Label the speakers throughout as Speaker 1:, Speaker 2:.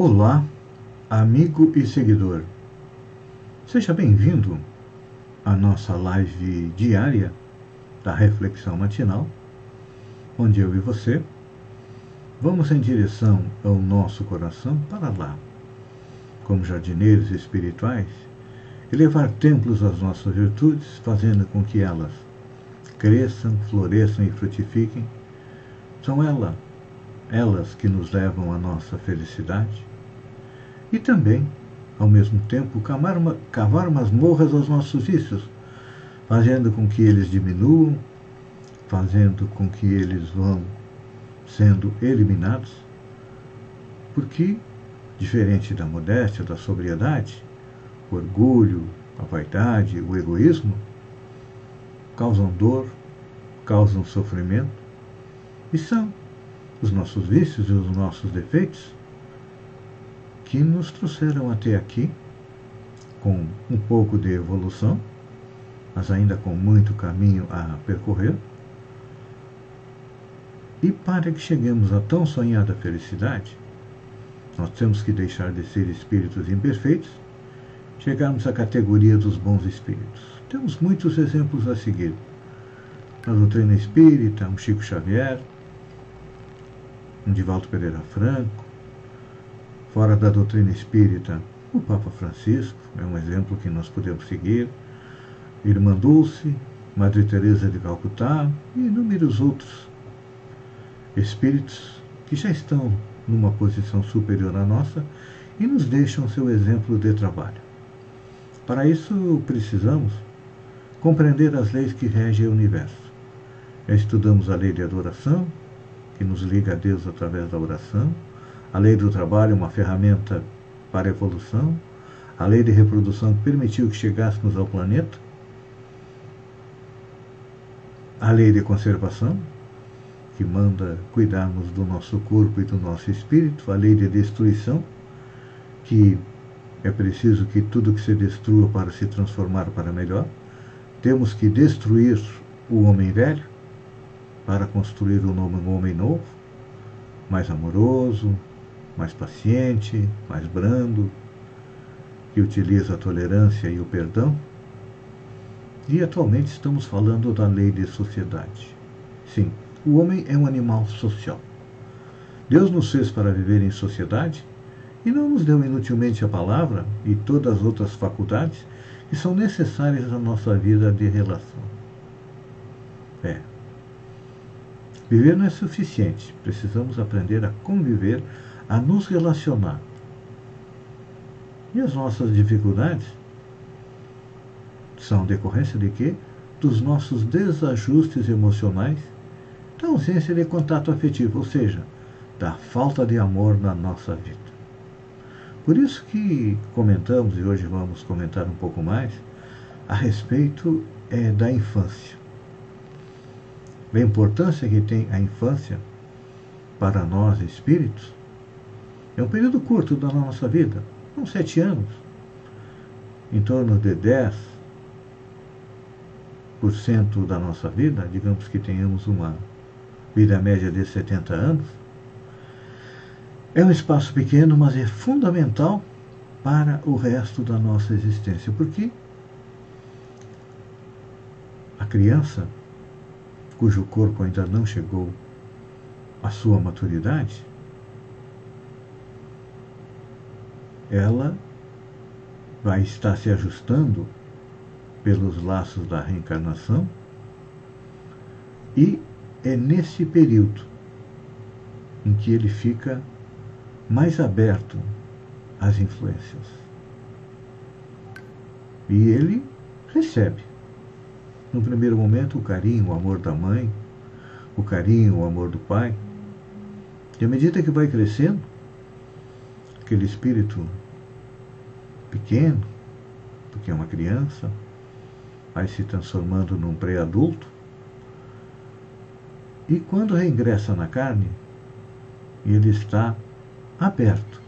Speaker 1: Olá, amigo e seguidor. Seja bem-vindo à nossa live diária da Reflexão Matinal, onde eu e você vamos em direção ao nosso coração para lá, como jardineiros espirituais, elevar templos às nossas virtudes, fazendo com que elas cresçam, floresçam e frutifiquem. São elas, elas que nos levam à nossa felicidade e também, ao mesmo tempo, cavar, uma, cavar masmorras aos nossos vícios, fazendo com que eles diminuam, fazendo com que eles vão sendo eliminados, porque, diferente da modéstia, da sobriedade, o orgulho, a vaidade, o egoísmo, causam dor, causam sofrimento, e são os nossos vícios e os nossos defeitos que nos trouxeram até aqui, com um pouco de evolução, mas ainda com muito caminho a percorrer. E para que cheguemos à tão sonhada felicidade, nós temos que deixar de ser espíritos imperfeitos, chegarmos à categoria dos bons espíritos. Temos muitos exemplos a seguir. Na doutrina espírita, um Chico Xavier, um Divaldo Pereira Franco, Fora da doutrina espírita, o Papa Francisco é um exemplo que nós podemos seguir, Irmã Dulce, Madre Teresa de Calcutá e inúmeros outros espíritos que já estão numa posição superior à nossa e nos deixam seu exemplo de trabalho. Para isso, precisamos compreender as leis que regem o universo. Estudamos a lei de adoração, que nos liga a Deus através da oração, a lei do trabalho, uma ferramenta para a evolução, a lei de reprodução permitiu que chegássemos ao planeta, a lei de conservação, que manda cuidarmos do nosso corpo e do nosso espírito, a lei de destruição, que é preciso que tudo que se destrua para se transformar para melhor. Temos que destruir o homem velho para construir um homem novo, mais amoroso, mais paciente, mais brando, que utiliza a tolerância e o perdão. E atualmente estamos falando da lei de sociedade. Sim, o homem é um animal social. Deus nos fez para viver em sociedade e não nos deu inutilmente a palavra e todas as outras faculdades que são necessárias à nossa vida de relação. É. Viver não é suficiente, precisamos aprender a conviver a nos relacionar. E as nossas dificuldades são decorrência de quê? Dos nossos desajustes emocionais, da ausência de contato afetivo, ou seja, da falta de amor na nossa vida. Por isso que comentamos, e hoje vamos comentar um pouco mais, a respeito é, da infância. A importância que tem a infância para nós espíritos é um período curto da nossa vida, uns sete anos, em torno de 10% da nossa vida, digamos que tenhamos uma vida média de 70 anos. É um espaço pequeno, mas é fundamental para o resto da nossa existência, porque a criança, cujo corpo ainda não chegou à sua maturidade, ela vai estar se ajustando pelos laços da reencarnação e é nesse período em que ele fica mais aberto às influências. E ele recebe, no primeiro momento, o carinho, o amor da mãe, o carinho, o amor do pai. E à medida que vai crescendo, aquele espírito pequeno, porque é uma criança, vai se transformando num pré-adulto, e quando reingressa na carne, ele está aberto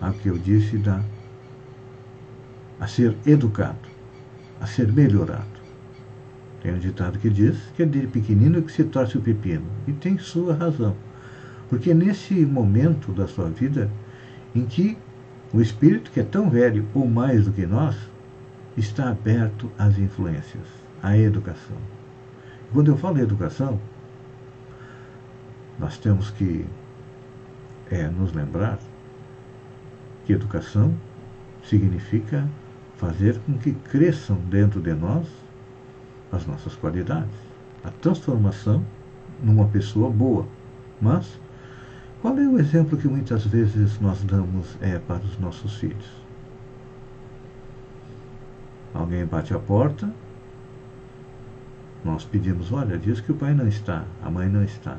Speaker 1: ao que eu disse da a ser educado, a ser melhorado. Tem um ditado que diz que é de pequenino que se torce o pepino. E tem sua razão. Porque nesse momento da sua vida em que o espírito, que é tão velho ou mais do que nós, está aberto às influências, à educação. Quando eu falo em educação, nós temos que é, nos lembrar que educação significa fazer com que cresçam dentro de nós as nossas qualidades, a transformação numa pessoa boa. Mas qual é o exemplo que muitas vezes nós damos é, para os nossos filhos? Alguém bate a porta, nós pedimos, olha, diz que o pai não está, a mãe não está.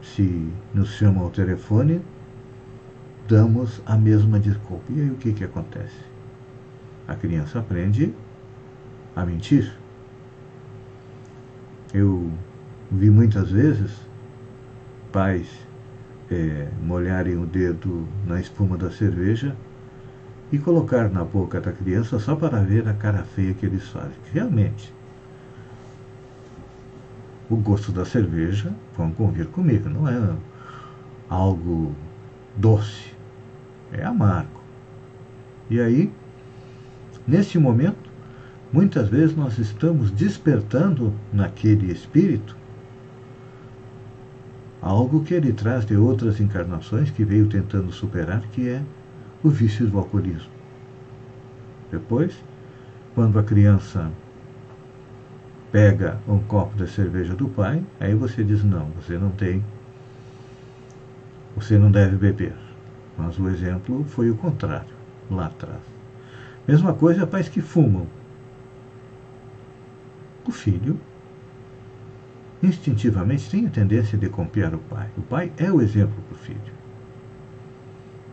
Speaker 1: Se nos chamam ao telefone, damos a mesma desculpa. E aí o que, que acontece? A criança aprende a mentir. Eu vi muitas vezes pais é, molharem o dedo na espuma da cerveja e colocar na boca da criança só para ver a cara feia que eles fazem. Realmente, o gosto da cerveja, vão convir comigo, não é algo doce, é amargo. E aí, nesse momento, muitas vezes nós estamos despertando naquele espírito algo que ele traz de outras encarnações que veio tentando superar, que é o vício do alcoolismo. Depois, quando a criança pega um copo de cerveja do pai, aí você diz: não, você não tem, você não deve beber. Mas o exemplo foi o contrário, lá atrás. Mesma coisa pais que fumam. O filho instintivamente tem a tendência de copiar o pai. O pai é o exemplo para o filho.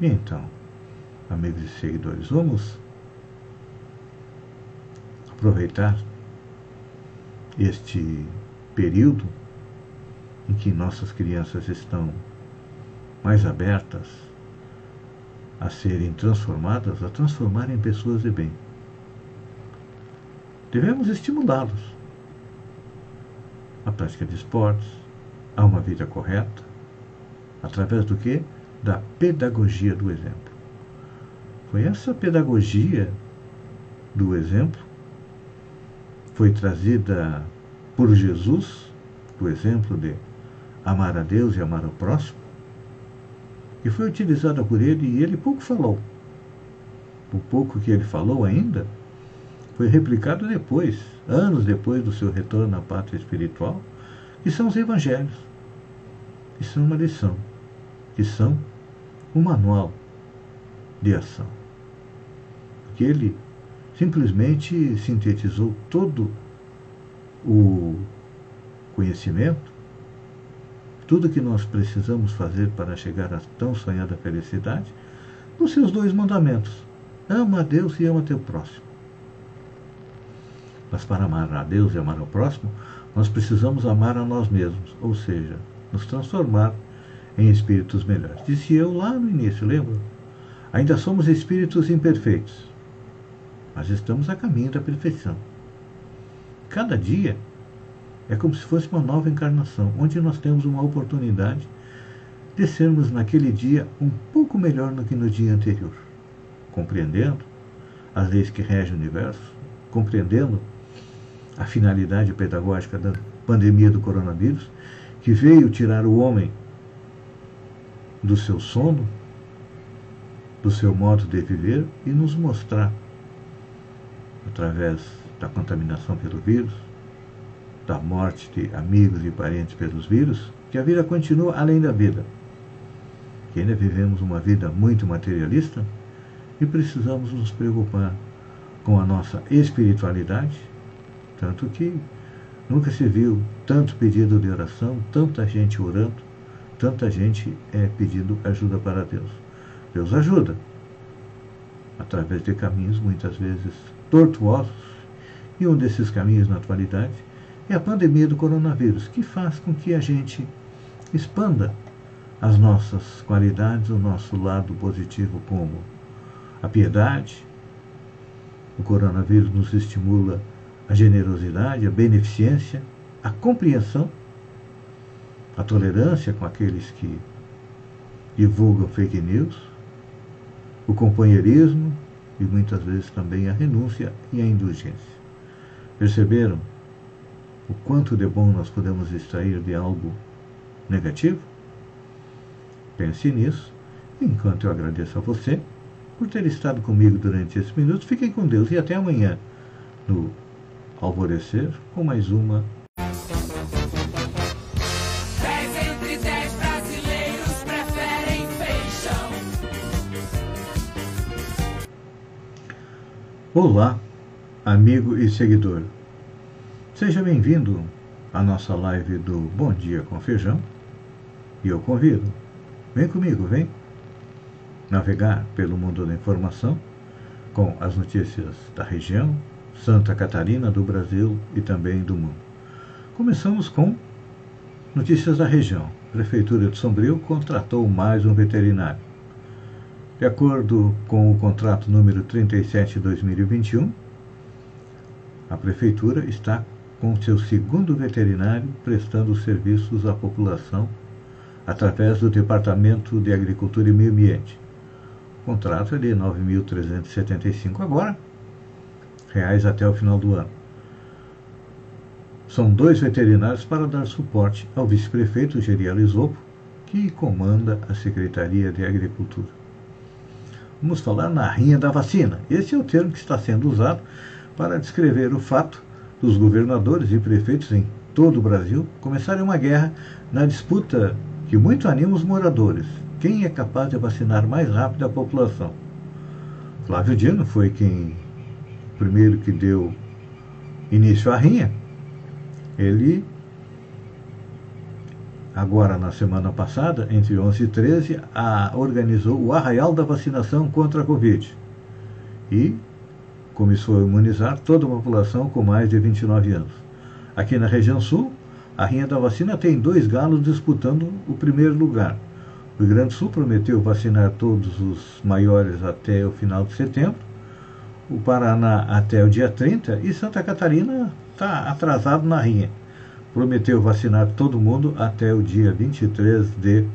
Speaker 1: E então, amigos e seguidores, vamos aproveitar este período em que nossas crianças estão mais abertas a serem transformadas, a transformarem pessoas de bem. Devemos estimulá-los à prática de esportes, a uma vida correta, através do que? Da pedagogia do exemplo. Foi essa pedagogia do exemplo foi trazida por Jesus, o exemplo de amar a Deus e amar o próximo, e foi utilizada por ele e ele pouco falou. O pouco que ele falou ainda foi replicado depois, anos depois do seu retorno à pátria espiritual, que são os evangelhos, que são uma lição, que são um manual de ação. Porque ele simplesmente sintetizou todo o conhecimento, tudo que nós precisamos fazer para chegar à tão sonhada felicidade, nos seus dois mandamentos: ama a Deus e ama teu próximo. Mas para amar a Deus e amar ao próximo, nós precisamos amar a nós mesmos, ou seja, nos transformar em espíritos melhores. Disse eu lá no início, lembra? Ainda somos espíritos imperfeitos mas estamos a caminho da perfeição. Cada dia é como se fosse uma nova encarnação, onde nós temos uma oportunidade de sermos naquele dia um pouco melhor do que no dia anterior, compreendendo as leis que regem o universo, compreendendo a finalidade pedagógica da pandemia do coronavírus, que veio tirar o homem do seu sono, do seu modo de viver e nos mostrar através da contaminação pelo vírus, da morte de amigos e parentes pelos vírus, que a vida continua além da vida. Que ainda vivemos uma vida muito materialista e precisamos nos preocupar com a nossa espiritualidade, tanto que nunca se viu tanto pedido de oração, tanta gente orando, tanta gente é, pedindo ajuda para Deus. Deus ajuda, através de caminhos muitas vezes tortuosos, e um desses caminhos na atualidade é a pandemia do coronavírus, que faz com que a gente expanda as nossas qualidades, o nosso lado positivo, como a piedade. O coronavírus nos estimula a generosidade, a beneficência, a compreensão, a tolerância com aqueles que divulgam fake news, o companheirismo e muitas vezes também a renúncia e a indulgência. Perceberam o quanto de bom nós podemos extrair de algo negativo? Pense nisso. Enquanto eu agradeço a você por ter estado comigo durante esses minutos, fiquem com Deus e até amanhã no Alvorecer com mais uma Olá, amigo e seguidor. Seja bem-vindo à nossa live do Bom Dia com Feijão. E eu convido, vem comigo, vem navegar pelo mundo da informação com as notícias da região, Santa Catarina, do Brasil e também do mundo. Começamos com notícias da região. A Prefeitura de Sombrio contratou mais um veterinário. De acordo com o contrato número 37 de 2021, a Prefeitura está com seu segundo veterinário prestando serviços à população através do Departamento de Agricultura e Meio Ambiente. O contrato é de R$ 9.375 agora, reais até o final do ano. São dois veterinários para dar suporte ao vice-prefeito Geriel Isopo, que comanda a Secretaria de Agricultura. Vamos falar na rinha da vacina. Esse é o termo que está sendo usado para descrever o fato dos governadores e prefeitos em todo o Brasil começarem uma guerra na disputa que muito anima os moradores. Quem é capaz de vacinar mais rápido a população? Flávio Dino foi quem primeiro que deu início à rinha. Ele agora na semana passada, entre 11 e 13, a, organizou o Arraial da Vacinação contra a Covid e começou a imunizar toda a população com mais de 29 anos. Aqui na região sul, a Rinha da Vacina tem dois galos disputando o primeiro lugar. O Rio Grande do Sul prometeu vacinar todos os maiores até o final de setembro, o Paraná até o dia 30 e Santa Catarina está atrasado na Rinha prometeu vacinar todo mundo até o dia 23 de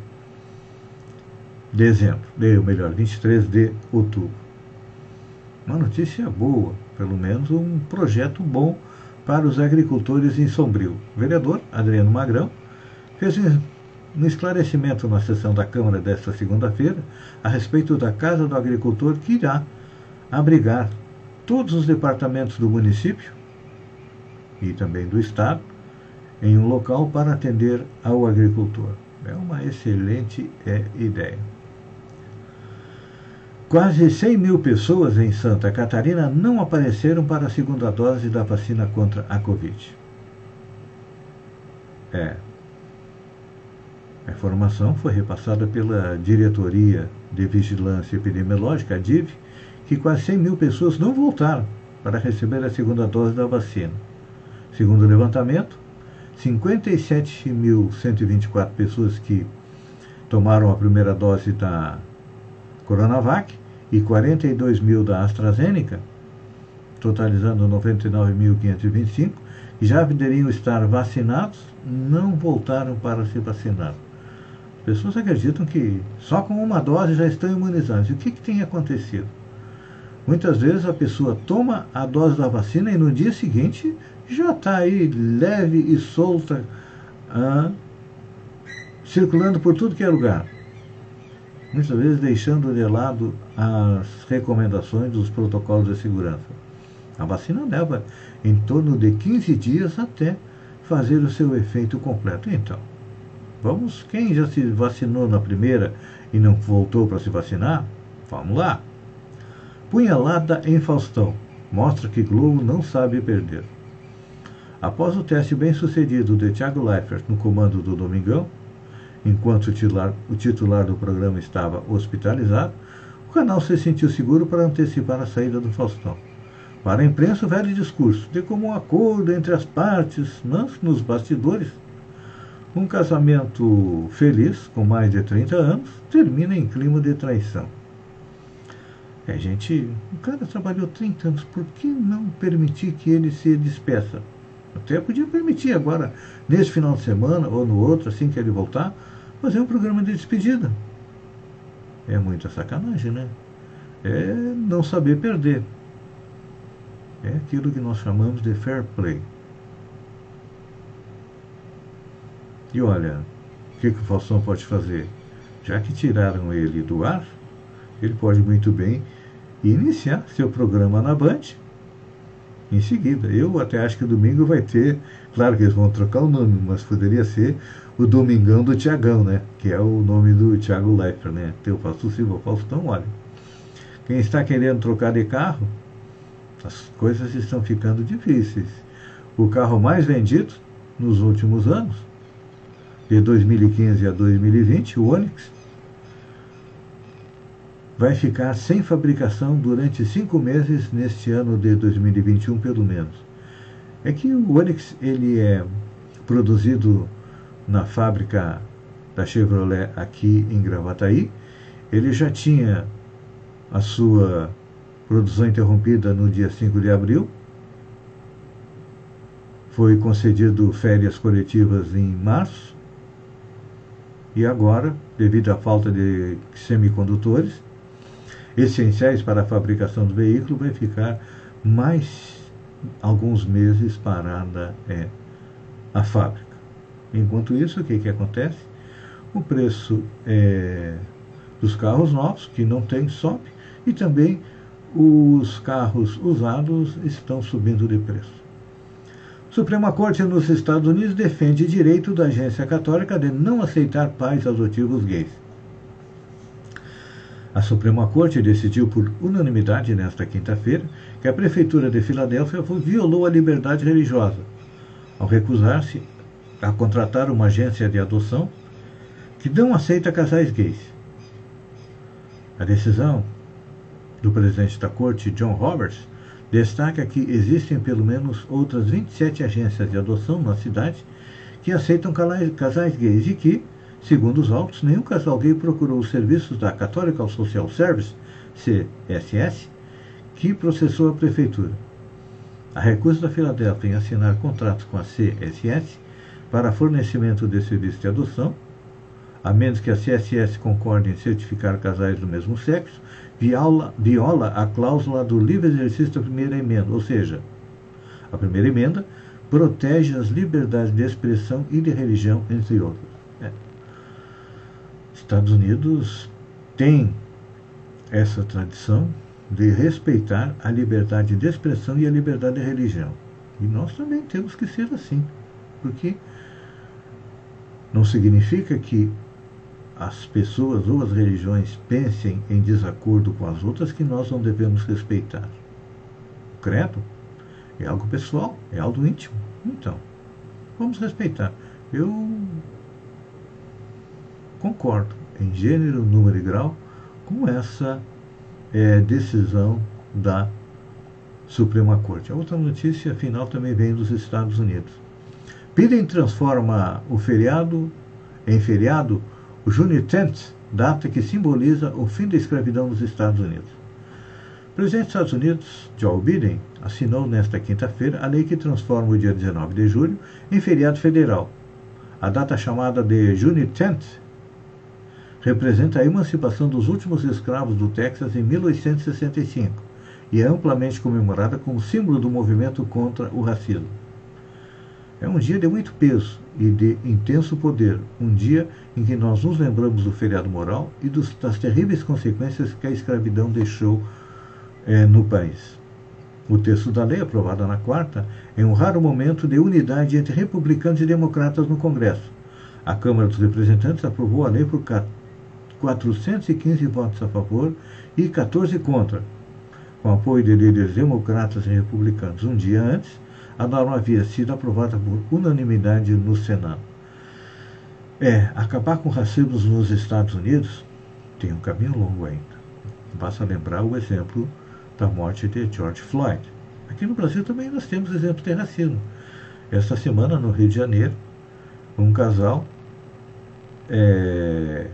Speaker 1: dezembro, ou melhor, 23 de outubro. Uma notícia boa, pelo menos um projeto bom para os agricultores em Sombrio. O vereador Adriano Magrão fez um esclarecimento na sessão da Câmara desta segunda-feira a respeito da Casa do Agricultor que irá abrigar todos os departamentos do município e também do Estado em um local para atender ao agricultor. É uma excelente é, ideia. Quase 100 mil pessoas em Santa Catarina não apareceram para a segunda dose da vacina contra a Covid. É. A informação foi repassada pela Diretoria de Vigilância Epidemiológica, a DIV, que quase 100 mil pessoas não voltaram para receber a segunda dose da vacina. Segundo o levantamento, 57.124 pessoas que tomaram a primeira dose da Coronavac e 42 mil da AstraZeneca, totalizando 99.525, que já deveriam estar vacinados, não voltaram para se vacinar. As pessoas acreditam que só com uma dose já estão imunizadas. E o que, que tem acontecido? Muitas vezes a pessoa toma a dose da vacina e no dia seguinte já está aí leve e solta, ah, circulando por tudo que é lugar. Muitas vezes deixando de lado as recomendações dos protocolos de segurança. A vacina leva em torno de 15 dias até fazer o seu efeito completo. Então, vamos, quem já se vacinou na primeira e não voltou para se vacinar, vamos lá. Punhalada em Faustão mostra que Globo não sabe perder. Após o teste bem sucedido de Thiago Leifert no comando do Domingão, enquanto o titular, o titular do programa estava hospitalizado, o canal se sentiu seguro para antecipar a saída do Faustão. Para a imprensa, o velho discurso de como um acordo entre as partes, mas nos bastidores. Um casamento feliz, com mais de 30 anos, termina em clima de traição. É, gente, o cara trabalhou 30 anos, por que não permitir que ele se despeça? Até podia permitir agora, nesse final de semana ou no outro, assim que ele voltar, fazer um programa de despedida. é muita sacanagem, né? É não saber perder. É aquilo que nós chamamos de fair play. E olha, o que, que o Faustão pode fazer? Já que tiraram ele do ar, ele pode muito bem iniciar seu programa na Band em seguida. Eu até acho que domingo vai ter, claro que eles vão trocar o nome, mas poderia ser o Domingão do Tiagão, né? Que é o nome do Tiago Leifert, né? Tem o Fausto Silva, Faustão, olha. Quem está querendo trocar de carro, as coisas estão ficando difíceis. O carro mais vendido nos últimos anos, de 2015 a 2020, o Onix, vai ficar sem fabricação durante cinco meses neste ano de 2021, pelo menos. É que o Onix ele é produzido na fábrica da Chevrolet aqui em Gravataí. Ele já tinha a sua produção interrompida no dia 5 de abril. Foi concedido férias coletivas em março. E agora, devido à falta de semicondutores, essenciais para a fabricação do veículo, vai ficar mais alguns meses parada é, a fábrica. Enquanto isso, o que, que acontece? O preço é, dos carros novos, que não tem, sobe, e também os carros usados estão subindo de preço. Suprema Corte nos Estados Unidos defende direito da agência católica de não aceitar pais adotivos gays. A Suprema Corte decidiu por unanimidade nesta quinta-feira que a Prefeitura de Filadélfia violou a liberdade religiosa ao recusar-se a contratar uma agência de adoção que não aceita casais gays. A decisão do presidente da corte, John Roberts, destaca que existem pelo menos outras 27 agências de adoção na cidade que aceitam casais gays e que, Segundo os autos, nenhum casal gay procurou os serviços da Catholic Social Service, CSS, que processou a prefeitura. A recusa da Filadélfia em assinar contratos com a CSS para fornecimento de serviço de adoção, a menos que a CSS concorde em certificar casais do mesmo sexo, viola, viola a cláusula do livre exercício da primeira emenda, ou seja, a primeira emenda protege as liberdades de expressão e de religião, entre outros. Estados Unidos tem essa tradição de respeitar a liberdade de expressão e a liberdade de religião. E nós também temos que ser assim, porque não significa que as pessoas ou as religiões pensem em desacordo com as outras que nós não devemos respeitar. O credo é algo pessoal, é algo íntimo. Então, vamos respeitar. Eu concordo em gênero, número e grau com essa é, decisão da Suprema Corte. A outra notícia final também vem dos Estados Unidos. Biden transforma o feriado em feriado o Juneteenth, data que simboliza o fim da escravidão nos Estados Unidos. O presidente dos Estados Unidos, Joe Biden, assinou nesta quinta-feira a lei que transforma o dia 19 de julho em feriado federal. A data chamada de Juneteenth representa a emancipação dos últimos escravos do Texas em 1865 e é amplamente comemorada como símbolo do movimento contra o racismo. É um dia de muito peso e de intenso poder, um dia em que nós nos lembramos do feriado moral e dos, das terríveis consequências que a escravidão deixou é, no país. O texto da lei, aprovada na quarta, é um raro momento de unidade entre republicanos e democratas no Congresso. A Câmara dos Representantes aprovou a lei por 415 votos a favor e 14 contra, com apoio de líderes democratas e republicanos. Um dia antes, a norma havia sido aprovada por unanimidade no Senado. É, acabar com racismo nos Estados Unidos tem um caminho longo ainda. Basta lembrar o exemplo da morte de George Floyd. Aqui no Brasil também nós temos exemplos de racismo. Esta semana, no Rio de Janeiro, um casal é,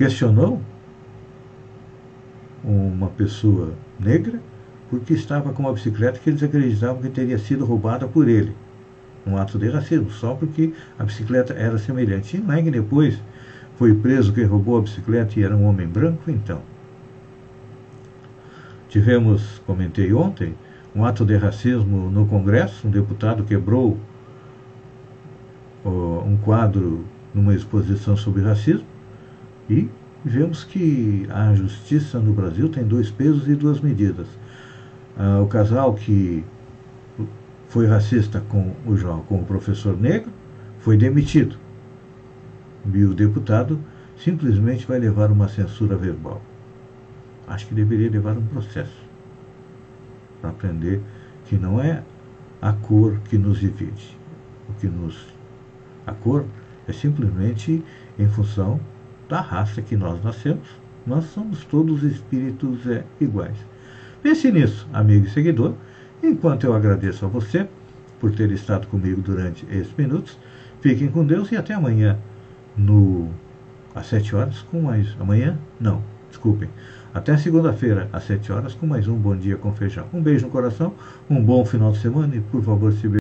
Speaker 1: questionou uma pessoa negra porque estava com uma bicicleta que eles acreditavam que teria sido roubada por ele. Um ato de racismo, só porque a bicicleta era semelhante. E Lang depois Foi preso quem roubou a bicicleta e era um homem branco, então. Tivemos, comentei ontem, um ato de racismo no Congresso, um deputado quebrou um quadro numa exposição sobre racismo e vemos que a justiça no Brasil tem dois pesos e duas medidas. Ah, o casal que foi racista com o João, com o professor negro, foi demitido. E o deputado simplesmente vai levar uma censura verbal. Acho que deveria levar um processo para aprender que não é a cor que nos divide. O que nos a cor é simplesmente em função da raça que nós nascemos. Nós somos todos espíritos é, iguais. Pense nisso, amigo e seguidor, enquanto eu agradeço a você por ter estado comigo durante esses minutos. Fiquem com Deus e até amanhã, no às 7 horas, com mais. Amanhã? Não, desculpem. Até segunda-feira, às 7 horas, com mais um Bom Dia com Feijão. Um beijo no coração, um bom final de semana e, por favor, se